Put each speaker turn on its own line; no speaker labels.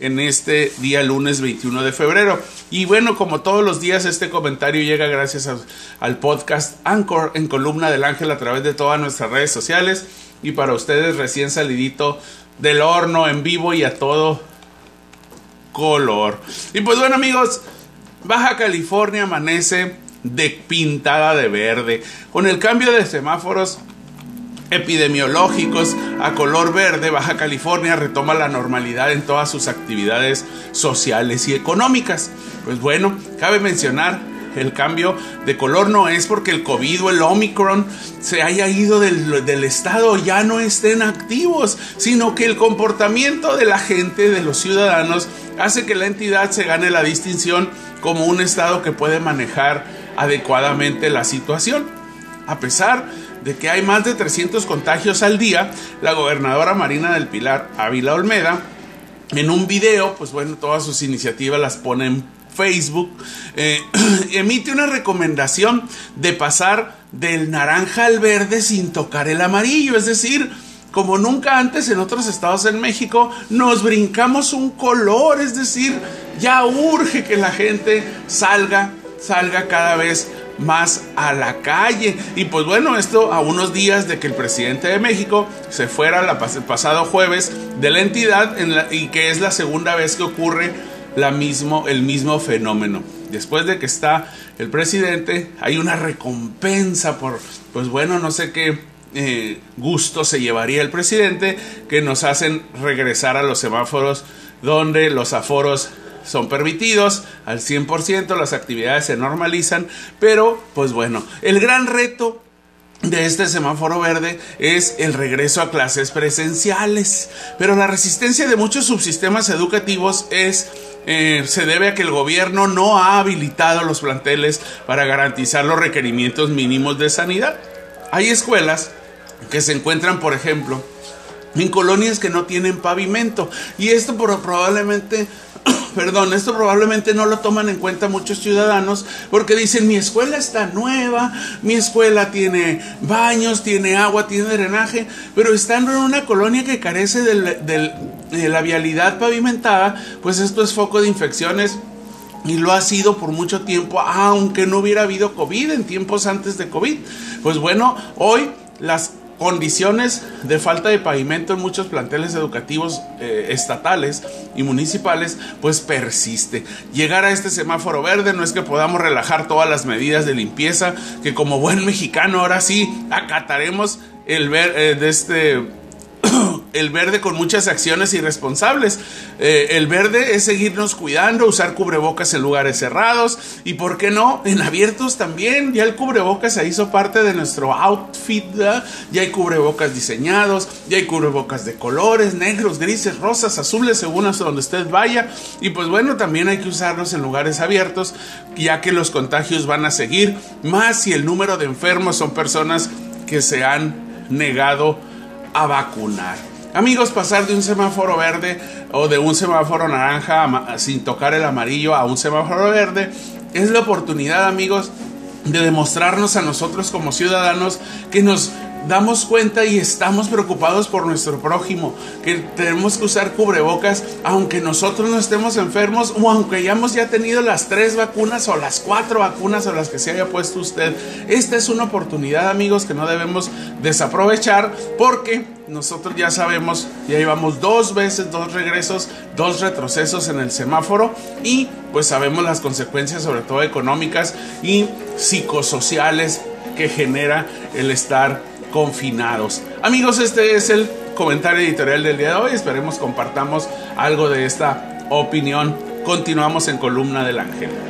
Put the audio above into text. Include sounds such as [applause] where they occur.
en este día lunes 21 de febrero. Y bueno, como todos los días, este comentario llega gracias al podcast Anchor en columna del ángel a través de todas nuestras redes sociales. Y para ustedes recién salidito del horno en vivo y a todo color. Y pues bueno amigos, Baja California amanece de pintada de verde. Con el cambio de semáforos epidemiológicos a color verde, Baja California retoma la normalidad en todas sus actividades sociales y económicas. Pues bueno, cabe mencionar el cambio de color no es porque el COVID o el Omicron se haya ido del, del, estado, ya no estén activos, sino que el comportamiento de la gente, de los ciudadanos, hace que la entidad se gane la distinción como un estado que puede manejar adecuadamente la situación. A pesar de que hay más de 300 contagios al día, la gobernadora Marina del Pilar Ávila Olmeda, en un video, pues bueno, todas sus iniciativas las pone en Facebook, eh, [clears throat] emite una recomendación de pasar del naranja al verde sin tocar el amarillo, es decir, como nunca antes en otros estados en México, nos brincamos un color, es decir, ya urge que la gente salga, salga cada vez más a la calle. Y pues bueno, esto a unos días de que el presidente de México se fuera el pasado jueves de la entidad y que es la segunda vez que ocurre la mismo, el mismo fenómeno. Después de que está el presidente, hay una recompensa por, pues bueno, no sé qué eh, gusto se llevaría el presidente, que nos hacen regresar a los semáforos donde los aforos son permitidos al 100%, las actividades se normalizan, pero pues bueno, el gran reto de este semáforo verde es el regreso a clases presenciales, pero la resistencia de muchos subsistemas educativos es eh, se debe a que el gobierno no ha habilitado los planteles para garantizar los requerimientos mínimos de sanidad. Hay escuelas que se encuentran, por ejemplo, en colonias que no tienen pavimento y esto probablemente [coughs] perdón, esto probablemente no lo toman en cuenta muchos ciudadanos porque dicen mi escuela está nueva, mi escuela tiene baños, tiene agua, tiene drenaje, pero estando en una colonia que carece de la vialidad pavimentada, pues esto es foco de infecciones y lo ha sido por mucho tiempo, aunque no hubiera habido COVID en tiempos antes de COVID. Pues bueno, hoy las condiciones de falta de pavimento en muchos planteles educativos eh, estatales y municipales, pues persiste. Llegar a este semáforo verde no es que podamos relajar todas las medidas de limpieza, que como buen mexicano ahora sí acataremos el ver eh, de este el verde con muchas acciones irresponsables. Eh, el verde es seguirnos cuidando, usar cubrebocas en lugares cerrados y, ¿por qué no?, en abiertos también. Ya el cubrebocas se hizo parte de nuestro outfit. Ya hay cubrebocas diseñados, ya hay cubrebocas de colores, negros, grises, rosas, azules, según hasta donde usted vaya. Y pues bueno, también hay que usarlos en lugares abiertos, ya que los contagios van a seguir, más si el número de enfermos son personas que se han negado a vacunar. Amigos, pasar de un semáforo verde o de un semáforo naranja sin tocar el amarillo a un semáforo verde es la oportunidad, amigos, de demostrarnos a nosotros como ciudadanos que nos damos cuenta y estamos preocupados por nuestro prójimo, que tenemos que usar cubrebocas aunque nosotros no estemos enfermos o aunque hayamos ya tenido las tres vacunas o las cuatro vacunas o las que se haya puesto usted. Esta es una oportunidad amigos que no debemos desaprovechar porque nosotros ya sabemos, ya llevamos dos veces, dos regresos, dos retrocesos en el semáforo y pues sabemos las consecuencias sobre todo económicas y psicosociales que genera el estar confinados. Amigos, este es el comentario editorial del día de hoy. Esperemos compartamos algo de esta opinión. Continuamos en Columna del Ángel.